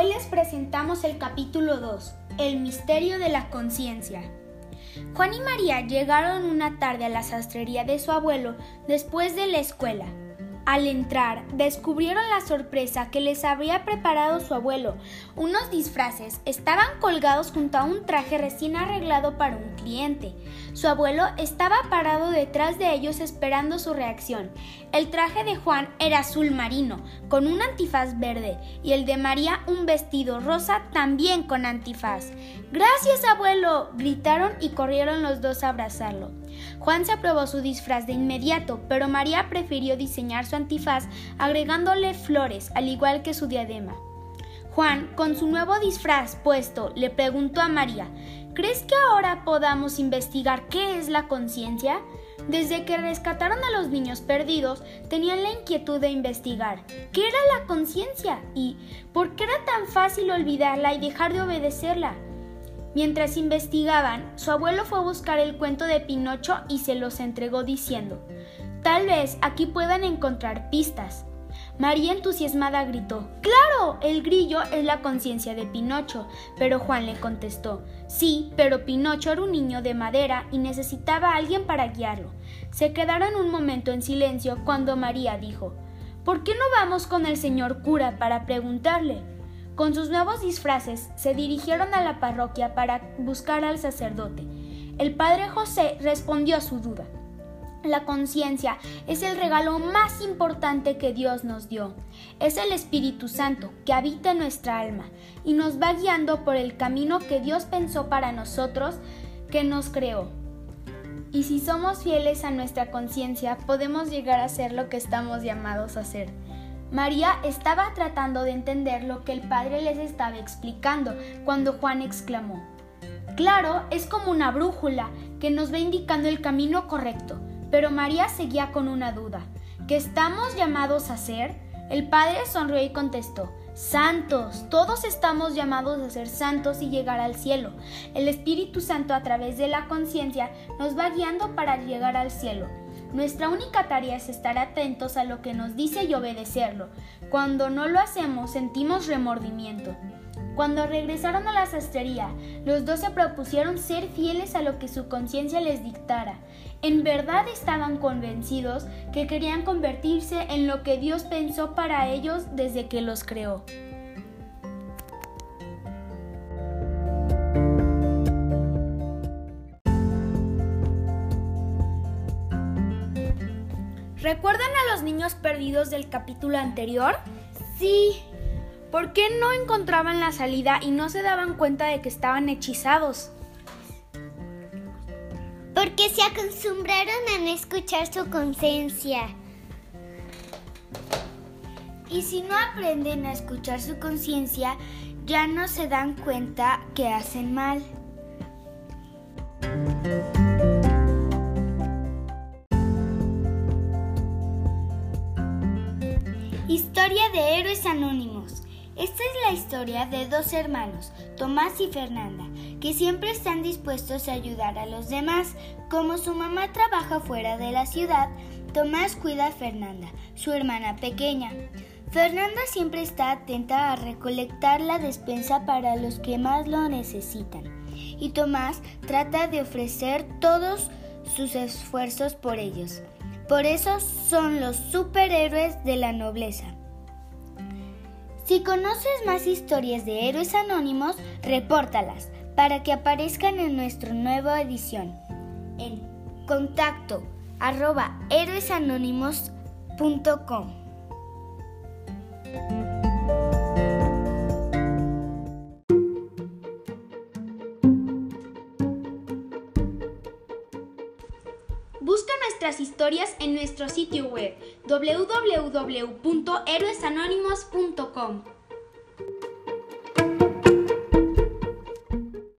Hoy les presentamos el capítulo 2, El misterio de la conciencia. Juan y María llegaron una tarde a la sastrería de su abuelo después de la escuela. Al entrar, descubrieron la sorpresa que les había preparado su abuelo. Unos disfraces estaban colgados junto a un traje recién arreglado para un cliente. Su abuelo estaba parado detrás de ellos esperando su reacción. El traje de Juan era azul marino, con un antifaz verde, y el de María un vestido rosa también con antifaz. Gracias, abuelo, gritaron y corrieron los dos a abrazarlo. Juan se aprobó su disfraz de inmediato, pero María prefirió diseñar su antifaz agregándole flores, al igual que su diadema. Juan, con su nuevo disfraz puesto, le preguntó a María, ¿crees que ahora podamos investigar qué es la conciencia? Desde que rescataron a los niños perdidos, tenían la inquietud de investigar qué era la conciencia y por qué era tan fácil olvidarla y dejar de obedecerla. Mientras investigaban, su abuelo fue a buscar el cuento de Pinocho y se los entregó diciendo, Tal vez aquí puedan encontrar pistas. María entusiasmada gritó, ¡Claro! El grillo es la conciencia de Pinocho. Pero Juan le contestó, Sí, pero Pinocho era un niño de madera y necesitaba a alguien para guiarlo. Se quedaron un momento en silencio cuando María dijo, ¿Por qué no vamos con el señor cura para preguntarle? Con sus nuevos disfraces se dirigieron a la parroquia para buscar al sacerdote. El padre José respondió a su duda. La conciencia es el regalo más importante que Dios nos dio. Es el Espíritu Santo que habita en nuestra alma y nos va guiando por el camino que Dios pensó para nosotros, que nos creó. Y si somos fieles a nuestra conciencia, podemos llegar a ser lo que estamos llamados a ser. María estaba tratando de entender lo que el padre les estaba explicando cuando Juan exclamó, Claro, es como una brújula que nos va indicando el camino correcto, pero María seguía con una duda. ¿Qué estamos llamados a ser? El padre sonrió y contestó, Santos, todos estamos llamados a ser santos y llegar al cielo. El Espíritu Santo a través de la conciencia nos va guiando para llegar al cielo. Nuestra única tarea es estar atentos a lo que nos dice y obedecerlo. Cuando no lo hacemos sentimos remordimiento. Cuando regresaron a la sastrería, los dos se propusieron ser fieles a lo que su conciencia les dictara. En verdad estaban convencidos que querían convertirse en lo que Dios pensó para ellos desde que los creó. ¿Recuerdan a los niños perdidos del capítulo anterior? Sí. ¿Por qué no encontraban la salida y no se daban cuenta de que estaban hechizados? Porque se acostumbraron a no escuchar su conciencia. Y si no aprenden a escuchar su conciencia, ya no se dan cuenta que hacen mal. Historia de héroes anónimos. Esta es la historia de dos hermanos, Tomás y Fernanda, que siempre están dispuestos a ayudar a los demás. Como su mamá trabaja fuera de la ciudad, Tomás cuida a Fernanda, su hermana pequeña. Fernanda siempre está atenta a recolectar la despensa para los que más lo necesitan. Y Tomás trata de ofrecer todos sus esfuerzos por ellos. Por eso son los superhéroes de la nobleza. Si conoces más historias de héroes anónimos, repórtalas para que aparezcan en nuestra nueva edición. En contacto arroba héroesanónimos.com. nuestras historias en nuestro sitio web www.héroesanónimos.com.